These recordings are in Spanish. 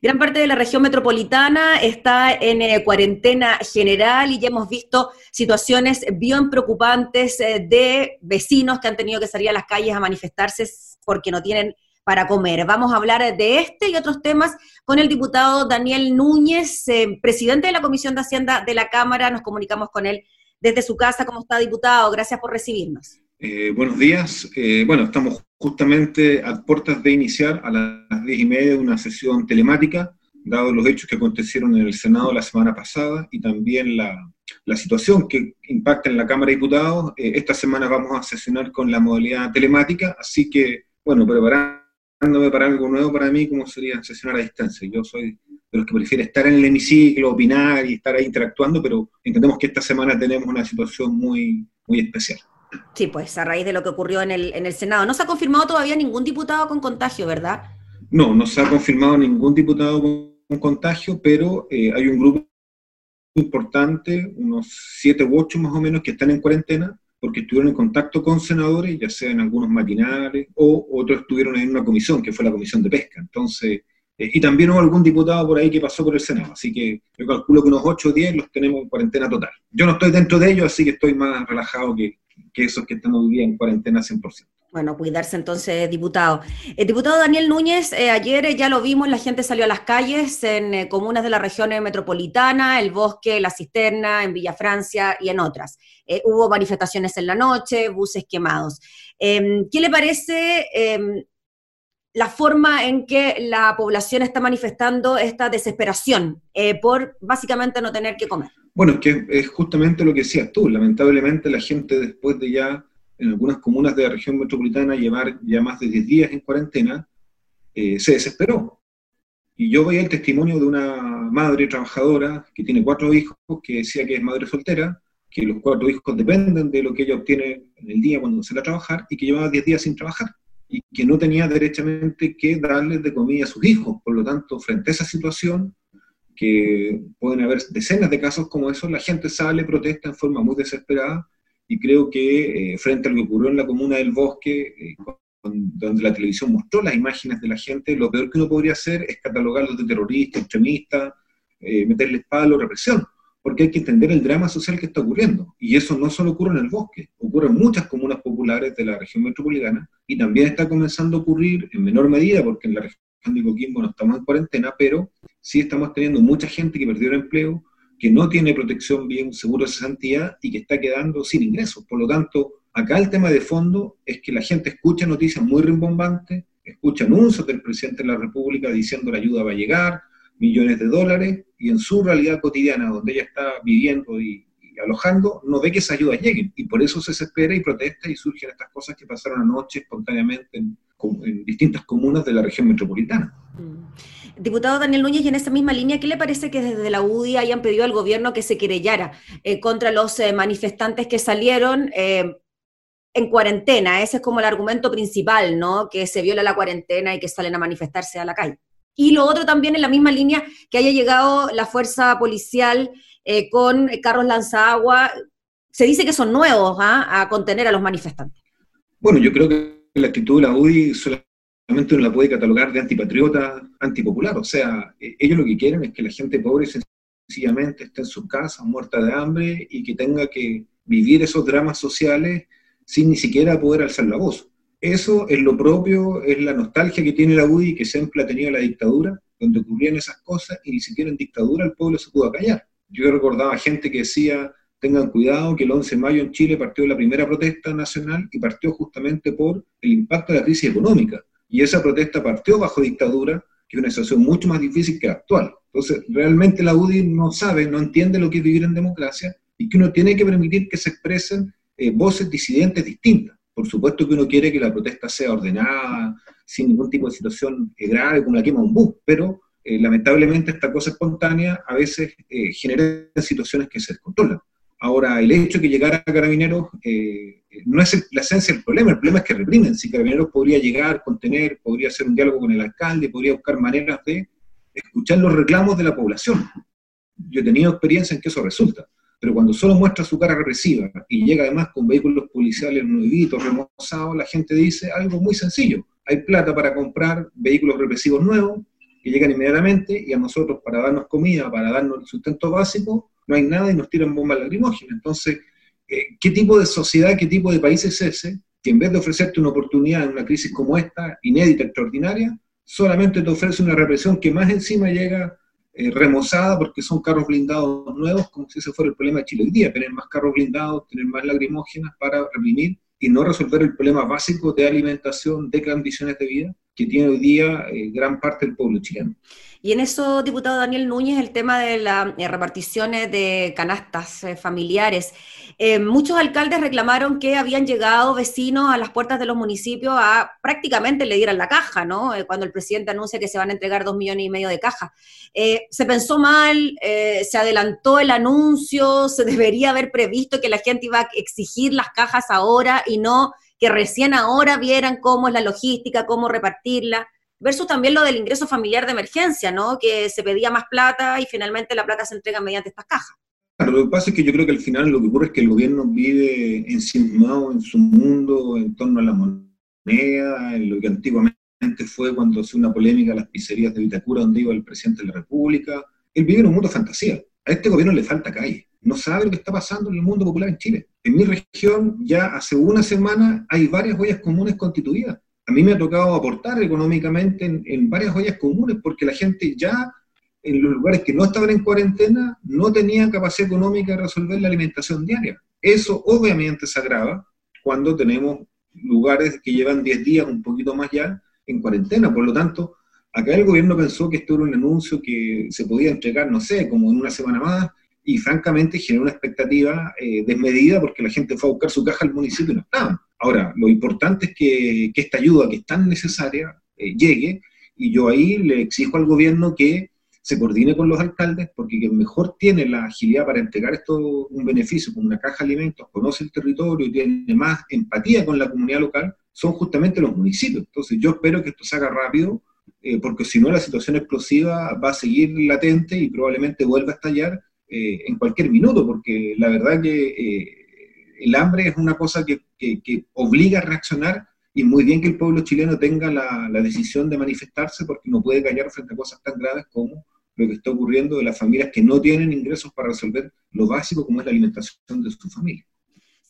Gran parte de la región metropolitana está en eh, cuarentena general y ya hemos visto situaciones bien preocupantes eh, de vecinos que han tenido que salir a las calles a manifestarse porque no tienen para comer. Vamos a hablar de este y otros temas con el diputado Daniel Núñez, eh, presidente de la Comisión de Hacienda de la Cámara. Nos comunicamos con él desde su casa. ¿Cómo está, diputado? Gracias por recibirnos. Eh, buenos días. Eh, bueno, estamos justamente a puertas de iniciar a las diez y media una sesión telemática, dado los hechos que acontecieron en el Senado la semana pasada y también la, la situación que impacta en la Cámara de Diputados. esta semana vamos a sesionar con la modalidad telemática, así que, bueno, preparar para algo nuevo para mí, como sería sesionar a distancia. Yo soy de los que prefiere estar en el hemiciclo, opinar y estar ahí interactuando, pero entendemos que esta semana tenemos una situación muy, muy especial. Sí, pues a raíz de lo que ocurrió en el, en el Senado. No se ha confirmado todavía ningún diputado con contagio, ¿verdad? No, no se ha confirmado ningún diputado con contagio, pero eh, hay un grupo importante, unos siete u ocho más o menos, que están en cuarentena porque estuvieron en contacto con senadores, ya sea en algunos matinales, o otros estuvieron en una comisión, que fue la comisión de pesca. Entonces, eh, y también hubo algún diputado por ahí que pasó por el Senado, así que yo calculo que unos 8 o 10 los tenemos en cuarentena total. Yo no estoy dentro de ellos, así que estoy más relajado que, que esos que están hoy día en cuarentena 100%. Bueno, cuidarse entonces, diputado. El diputado Daniel Núñez, eh, ayer eh, ya lo vimos, la gente salió a las calles en eh, comunas de la región metropolitana, El Bosque, La Cisterna, en Villa Francia y en otras. hubo manifestaciones en la noche, buses quemados. Em, ¿Qué le parece em, la forma en que la población está manifestando esta desesperación por básicamente no tener que comer? Bueno, es que es justamente lo que decías tú. Lamentablemente la gente después de ya en algunas comunas de la región metropolitana llevar ya más de 10 días en cuarentena, eh, se desesperó. Y yo veía el testimonio de una madre trabajadora que tiene cuatro hijos, que decía que es madre soltera, que los cuatro hijos dependen de lo que ella obtiene en el día cuando va a trabajar, y que llevaba 10 días sin trabajar, y que no tenía derechamente que darles de comida a sus hijos. Por lo tanto, frente a esa situación, que pueden haber decenas de casos como esos, la gente sale, protesta en forma muy desesperada, y creo que eh, frente a lo que ocurrió en la comuna del Bosque, eh, donde la televisión mostró las imágenes de la gente, lo peor que uno podría hacer es catalogarlos de terroristas, extremistas, eh, meterles palo, represión, porque hay que entender el drama social que está ocurriendo. Y eso no solo ocurre en el Bosque, ocurre en muchas comunas populares de la región metropolitana y también está comenzando a ocurrir en menor medida, porque en la región de Coquimbo no estamos en cuarentena, pero sí estamos teniendo mucha gente que perdió el empleo, que no tiene protección bien, seguro de cesantía y que está quedando sin ingresos. Por lo tanto, acá el tema de fondo es que la gente escucha noticias muy rimbombantes, escucha anuncios del presidente de la República diciendo la ayuda va a llegar, millones de dólares, y en su realidad cotidiana, donde ella está viviendo y, alojando, no ve que esas ayudas lleguen. Y por eso se desespera y protesta y surgen estas cosas que pasaron anoche espontáneamente en, distintas comunas de la región metropolitana. Mm. Diputado Daniel Núñez, y en esa misma línea, ¿qué le parece que desde la UDI hayan pedido al gobierno que se querellara eh, contra los eh, manifestantes que salieron eh, en cuarentena? Ese es como el argumento principal, ¿no? Que se viola la cuarentena y que salen a manifestarse a la calle. Y lo otro también en la misma línea, que haya llegado la fuerza policial con carros lanzagua. Se dice que son nuevos ¿ah? a contener a los manifestantes. Bueno, yo creo que la actitud de la UDI realmente uno la puede catalogar de antipatriota, antipopular. O sea, e, ellos lo que quieren es que la gente pobre sencillamente esté en sus casas, muerta de hambre, y que tenga que vivir esos dramas sociales sin ni siquiera poder alzar la voz. Eso es lo propio, es la nostalgia que tiene la UDI, que siempre ha tenido la dictadura, donde ocurrían esas cosas, y ni siquiera en dictadura el pueblo se pudo callar. Yo recordaba gente que decía, tengan cuidado que el 11 de mayo en Chile partió la primera protesta nacional y partió justamente por el impacto de la crisis económica y esa protesta partió bajo dictadura, que es una situación mucho más difícil que la actual. Entonces, realmente la UDI no sabe, no entiende lo que es vivir en democracia y que uno tiene que permitir que se expresen eh, voces disidentes distintas. Por supuesto que uno quiere que la protesta sea ordenada, sin ningún tipo de situación eh, grave, como la quema un bus, pero eh, lamentablemente esta cosa espontánea a veces genera situaciones que se descontrolan. Ahora, el hecho de que llegara Carabineros eh, no es la esencia del problema, el problema es que reprimen. Si Carabineros podría llegar, contener, podría hacer un diálogo con el alcalde, podría buscar maneras de escuchar los reclamos de la población. Yo he tenido experiencia en que eso resulta, pero cuando solo muestra su cara represiva y llega además con vehículos policiales nuevitos, remozados, la gente dice algo muy sencillo. Hay plata para comprar vehículos represivos nuevos, que llegan inmediatamente y a nosotros para darnos comida, para darnos el sustento básico, no hay nada y nos tiran bombas lacrimógenas. Entonces, eh, ¿qué tipo de sociedad, qué tipo de país es ese que en vez de ofrecerte una oportunidad en una crisis como esta, inédita, extraordinaria, solamente te ofrece una represión que más encima llega eh, remozada porque son carros blindados nuevos, como si ese fuera el problema de Chile hoy día, tener más carros blindados, tener más lacrimógenas para reprimir y no resolver el problema básico de alimentación, de condiciones de vida que tiene hoy día eh, gran parte del pueblo chileno. Y en eso, diputado Daniel Núñez, el tema de las eh, reparticiones de canastas eh, familiares. muchos alcaldes reclamaron que habían llegado vecinos a las puertas de los municipios a prácticamente le dieran la caja, ¿no? cuando el presidente anuncia que se van a entregar dos millones y medio de caja. se pensó mal, se adelantó el anuncio, se debería haber previsto que la gente iba a exigir las cajas ahora y no que recién ahora vieran cómo es la logística, cómo repartirla, versus también lo del ingreso familiar de emergencia, ¿no? Que se pedía más plata y finalmente la plata se entrega mediante estas cajas. Claro, lo que pasa es que yo creo que al final lo que ocurre es que el gobierno vive enciumado en su mundo en torno a la moneda, en lo que antiguamente fue cuando hace una polémica a las pizzerías de Vitacura donde iba el presidente de la República. Él vive en un mundo de fantasía. A este gobierno le falta calle no sabe lo que está pasando en el mundo popular en Chile. En mi región ya hace una semana hay varias ollas comunes constituidas. A mí me ha tocado aportar económicamente en, varias ollas comunes porque la gente ya en los lugares que no estaban en cuarentena no tenía capacidad económica de resolver la alimentación diaria. Eso obviamente se agrava cuando tenemos lugares que llevan 10 días, un poquito más ya, en cuarentena. Por lo tanto, acá el gobierno pensó que esto era un anuncio que se podía entregar, no sé, como en una semana más, y francamente generó una expectativa eh, desmedida porque la gente fue a buscar su caja al municipio y no estaban. Ahora, lo importante es que, esta ayuda que es tan necesaria eh, llegue y yo ahí le exijo al gobierno que se coordine con los alcaldes porque quien mejor tiene la agilidad para entregar esto un beneficio como una caja de alimentos, conoce el territorio y tiene más empatía con la comunidad local, son justamente los municipios. Entonces yo espero que esto se haga rápido eh, porque si no la situación explosiva va a seguir latente y probablemente vuelva a estallar eh, en cualquier minuto, porque la verdad que eh, el hambre es una cosa que, obliga a reaccionar y muy bien que el pueblo chileno tenga la, la, decisión de manifestarse porque no puede callar frente a cosas tan graves como lo que está ocurriendo de las familias que no tienen ingresos para resolver lo básico como es la alimentación de su familia.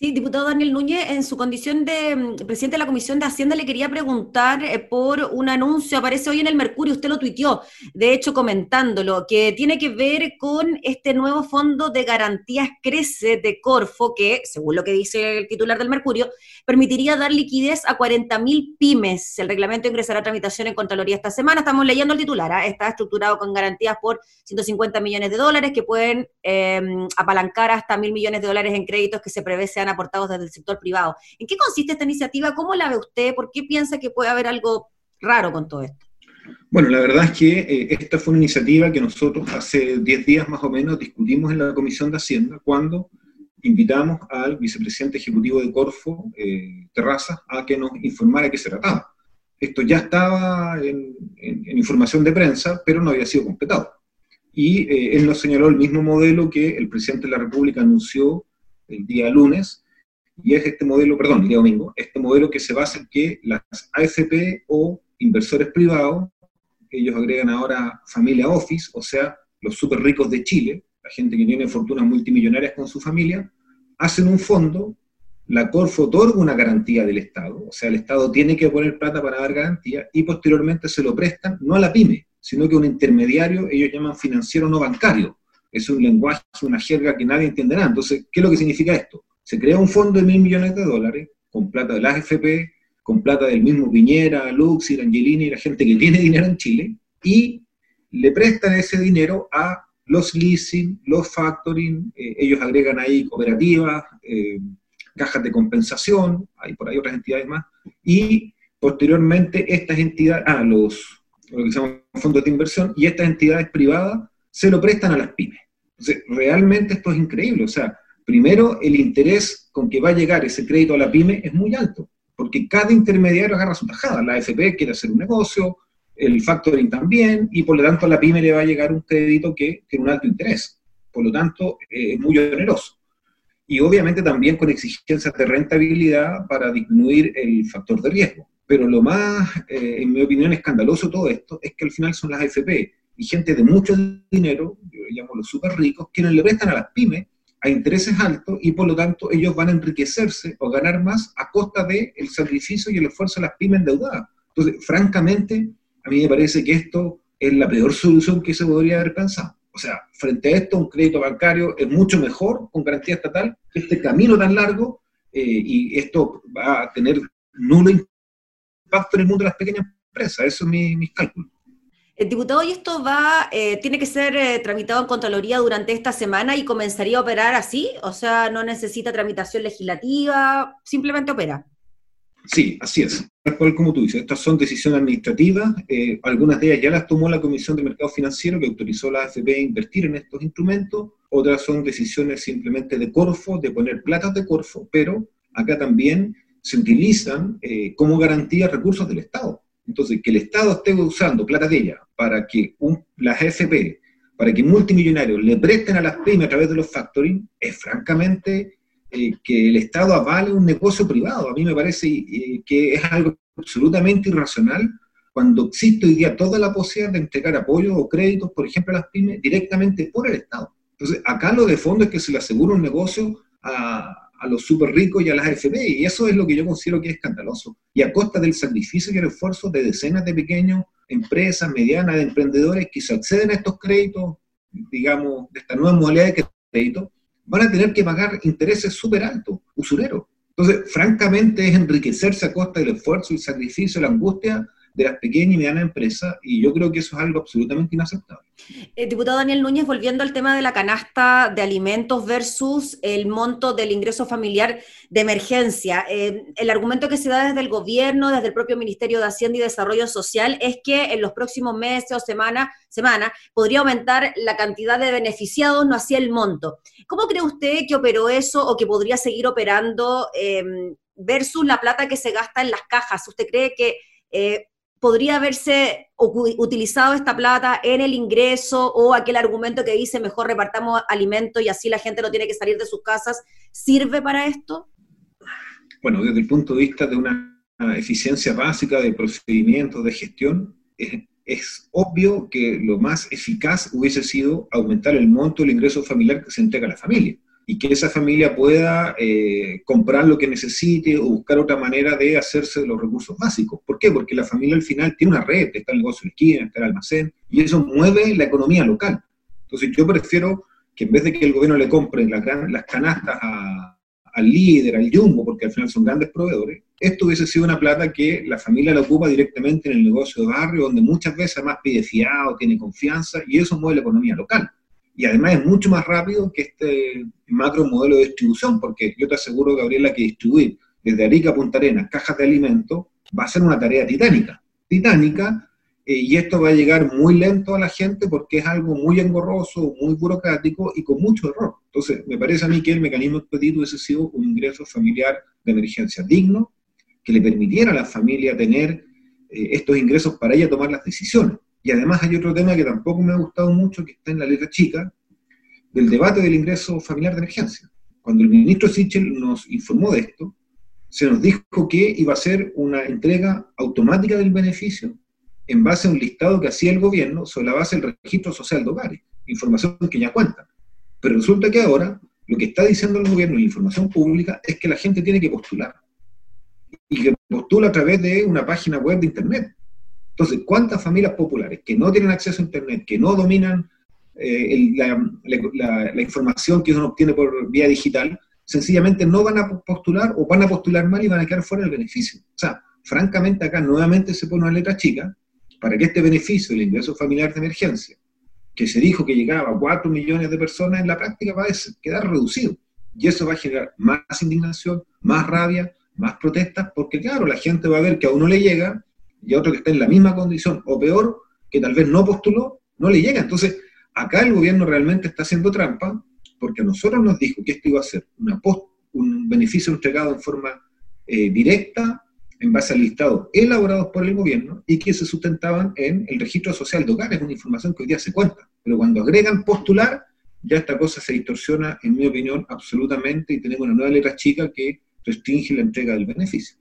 Sí, diputado Daniel Núñez, en su condición de mm, presidente de la Comisión de Hacienda, le quería preguntar eh, por un anuncio, aparece hoy en el Mercurio, usted lo tuiteó, de hecho comentándolo, que tiene que ver con este nuevo fondo de garantías Crece de Corfo, que, según lo que dice el titular del Mercurio, permitiría dar liquidez a 40.000 pymes. El reglamento ingresará a tramitación en Contraloría esta semana. Estamos leyendo el titular, ¿ah? está estructurado con garantías por 150 millones de dólares que pueden em, apalancar hasta mil millones de dólares en créditos que se prevé sean aportados desde el sector privado. ¿En qué consiste esta iniciativa? ¿Cómo la ve usted? ¿Por qué piensa que puede haber algo raro con todo esto? Bueno, la verdad es que eh, esta fue una iniciativa que nosotros hace 10 días más o menos discutimos en la Comisión de Hacienda cuando invitamos al vicepresidente ejecutivo de Corfo, eh, Terraza, a que nos informara qué se trataba. Esto ya estaba en, información de prensa, pero no había sido completado. Y eh, él nos señaló el mismo modelo que el presidente de la República anunció el día lunes, y es este modelo, perdón, el día domingo, este modelo que se basa en que las AFP o inversores privados, ellos agregan ahora familia office, o sea, los súper ricos de Chile, la gente que tiene fortunas multimillonarias con su familia, hacen un fondo, la Corfo otorga una garantía del Estado, o sea, el Estado tiene que poner plata para dar garantía, y posteriormente se lo prestan no a la pyme, sino que a un intermediario, ellos llaman financiero no bancario, es un lenguaje, una jerga que nadie entenderá. Entonces, ¿qué es lo que significa esto? Se crea un fondo de mil millones de dólares con plata de la AFP, con plata del mismo Piñera, Luxir, Angelini la gente que tiene dinero en Chile, y le prestan ese dinero a los leasing, los factoring, eh, ellos agregan ahí cooperativas, eh, cajas de compensación, hay por ahí otras entidades más, y posteriormente estas entidades, ah, los, lo que fondos de inversión, y estas entidades privadas se lo prestan a las pymes. Realmente esto es increíble. O sea, primero, el interés con que va a llegar ese crédito a la pyme es muy alto, porque cada intermediario agarra su tajada. La AFP quiere hacer un negocio, el factoring también, y por lo tanto a la pyme le va a llegar un crédito que tiene un alto interés. Por lo tanto, eh, es muy oneroso. Y obviamente también con exigencias de rentabilidad para disminuir el factor de riesgo. Pero lo más, eh, en mi opinión, escandaloso todo esto es que al final son las AFP y gente de mucho dinero, yo llamo los súper ricos, quienes le prestan a las pymes a intereses altos y por lo tanto ellos van a enriquecerse o ganar más a costa del el sacrificio y el esfuerzo de las pymes endeudadas. Entonces, francamente, a mí me parece que esto es la peor solución que se podría haber pensado. O sea, frente a esto, un crédito bancario es mucho mejor con garantía estatal que este camino tan largo eh, y esto va a tener nulo impacto en el mundo de las pequeñas empresas. Eso es mi, mis cálculos. Eh, diputado, y esto va, eh, tiene que ser tramitado en Contraloría durante esta semana y comenzaría a operar así, o sea, no necesita tramitación legislativa, simplemente opera. Sí, así es. Tal como tú dices, estas son decisiones administrativas. Eh, algunas de ellas ya las tomó la Comisión de Mercado Financiero, que autorizó a la AFP a invertir en estos instrumentos. Otras son decisiones simplemente de Corfo, de poner platas de Corfo, pero acá también se utilizan eh, como garantía recursos del Estado. Entonces, que el Estado esté usando plata de ella para que las AFP, para que multimillonarios le presten a las pymes a través de los factoring, es francamente eh, que el Estado avale un negocio privado. A mí me parece eh, que es algo absolutamente irracional cuando existe hoy día toda la posibilidad de entregar apoyo o créditos, por ejemplo, a las pymes, directamente por el Estado. Entonces, acá lo de fondo es que se le asegura un negocio a, a los súper ricos y a las AFP, y eso es lo que yo considero que es escandaloso. Y a costa del sacrificio y el esfuerzo de decenas de pequeños empresas, medianas, de emprendedores que se acceden a estos créditos, digamos, de esta nueva modalidad de crédito, van a tener que pagar intereses súper altos, usureros. Entonces, francamente, es enriquecerse a costa del esfuerzo, el sacrificio, la angustia de las pequeñas y medianas empresas, y yo creo que eso es algo absolutamente inaceptable. Eh, diputado Daniel Núñez, volviendo al tema de la canasta de alimentos versus el monto del ingreso familiar de emergencia, eh, el argumento que se da desde el gobierno, desde el propio Ministerio de Hacienda y Desarrollo Social, es que en los próximos meses o semanas semana podría aumentar la cantidad de beneficiados, no así el monto. ¿Cómo cree usted que operó eso o que podría seguir operando eh, versus la plata que se gasta en las cajas? ¿Usted cree que podría haberse utilizado esta plata en el ingreso o aquel argumento que dice mejor repartamos alimentos y así la gente no tiene que salir de sus casas, ¿sirve para esto? Bueno, desde el punto de vista de una eficiencia básica de procedimientos de gestión, es, es obvio que lo más eficaz hubiese sido aumentar el monto del ingreso familiar que se entrega a la familia y que esa familia pueda eh, comprar lo que necesite o buscar otra manera de hacerse de los recursos básicos. ¿Por qué? Porque la familia al final tiene una red, está el negocio de esquina, está el almacén, y eso mueve la economía local. Entonces yo prefiero que en vez de que el gobierno le compre las, las canastas al líder, al jumbo, porque al final son grandes proveedores, esto hubiese sido una plata que la familia la ocupa directamente en el negocio de barrio, donde muchas veces además pide fiado, tiene confianza, y eso mueve la economía local y además es mucho más rápido que este macro modelo de distribución, porque yo te aseguro, Gabriela, que distribuir desde Arica a Punta Arenas cajas de alimentos va a ser una tarea titánica, titánica, eh, y esto va a llegar muy lento a la gente porque es algo muy engorroso, muy burocrático y con mucho error. Entonces, me parece a mí que el mecanismo expedito hubiese sido un ingreso familiar de emergencia digno, que le permitiera a la familia tener eh, estos ingresos para ella tomar las decisiones. Y además hay otro tema que tampoco me ha gustado mucho, que está en la letra chica, del debate del ingreso familiar de emergencia. Cuando el ministro Sichel nos informó de esto, se nos dijo que iba a ser una entrega automática del beneficio en base a un listado que hacía el gobierno sobre la base del registro social de hogares, información que ya cuenta. Pero resulta que ahora lo que está diciendo el gobierno en la información pública es que la gente tiene que postular. Y que postula a través de una página web de Internet. Entonces, ¿cuántas familias populares que no tienen acceso a Internet, que no dominan eh, la, información que uno obtiene por vía digital, sencillamente no van a postular o van a postular mal y van a quedar fuera del beneficio? O sea, francamente acá nuevamente se pone una letra chica para que este beneficio, el ingreso familiar de emergencia, que se dijo que llegaba a 4 millones de personas, en la práctica va a quedar reducido. Y eso va a generar más indignación, más rabia, más protestas, porque claro, la gente va a ver que a uno le llega y a otro que está en la misma condición o peor, que tal vez no postuló, no le llega. Entonces, acá el gobierno realmente está haciendo trampa porque a nosotros nos dijo que esto iba a ser una un beneficio entregado en forma eh, directa en base al listado elaborados por el gobierno y que se sustentaban en el registro social de hogares, una información que hoy día se cuenta. Pero cuando agregan postular, ya esta cosa se distorsiona, en mi opinión, absolutamente y tenemos una nueva letra chica que restringe la entrega del beneficio.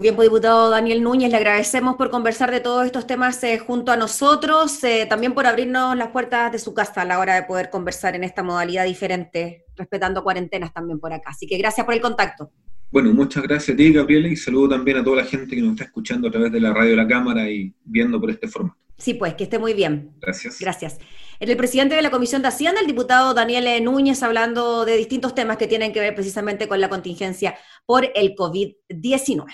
Bien, pues, diputado Daniel Núñez, le agradecemos por conversar de todos estos temas eh, junto a nosotros, eh, también por abrirnos las puertas de su casa a la hora de poder conversar en esta modalidad diferente, respetando cuarentenas también por acá. Así que gracias por el contacto. Bueno, muchas gracias a ti, Gabriela, y saludo también a toda la gente que nos está escuchando a través de la radio de la Cámara y viendo por este formato. Sí, pues, que esté muy bien. Gracias. Gracias. El presidente de la Comisión de Hacienda, el diputado Daniel Núñez, hablando de distintos temas que tienen que ver precisamente con la contingencia por el COVID-19.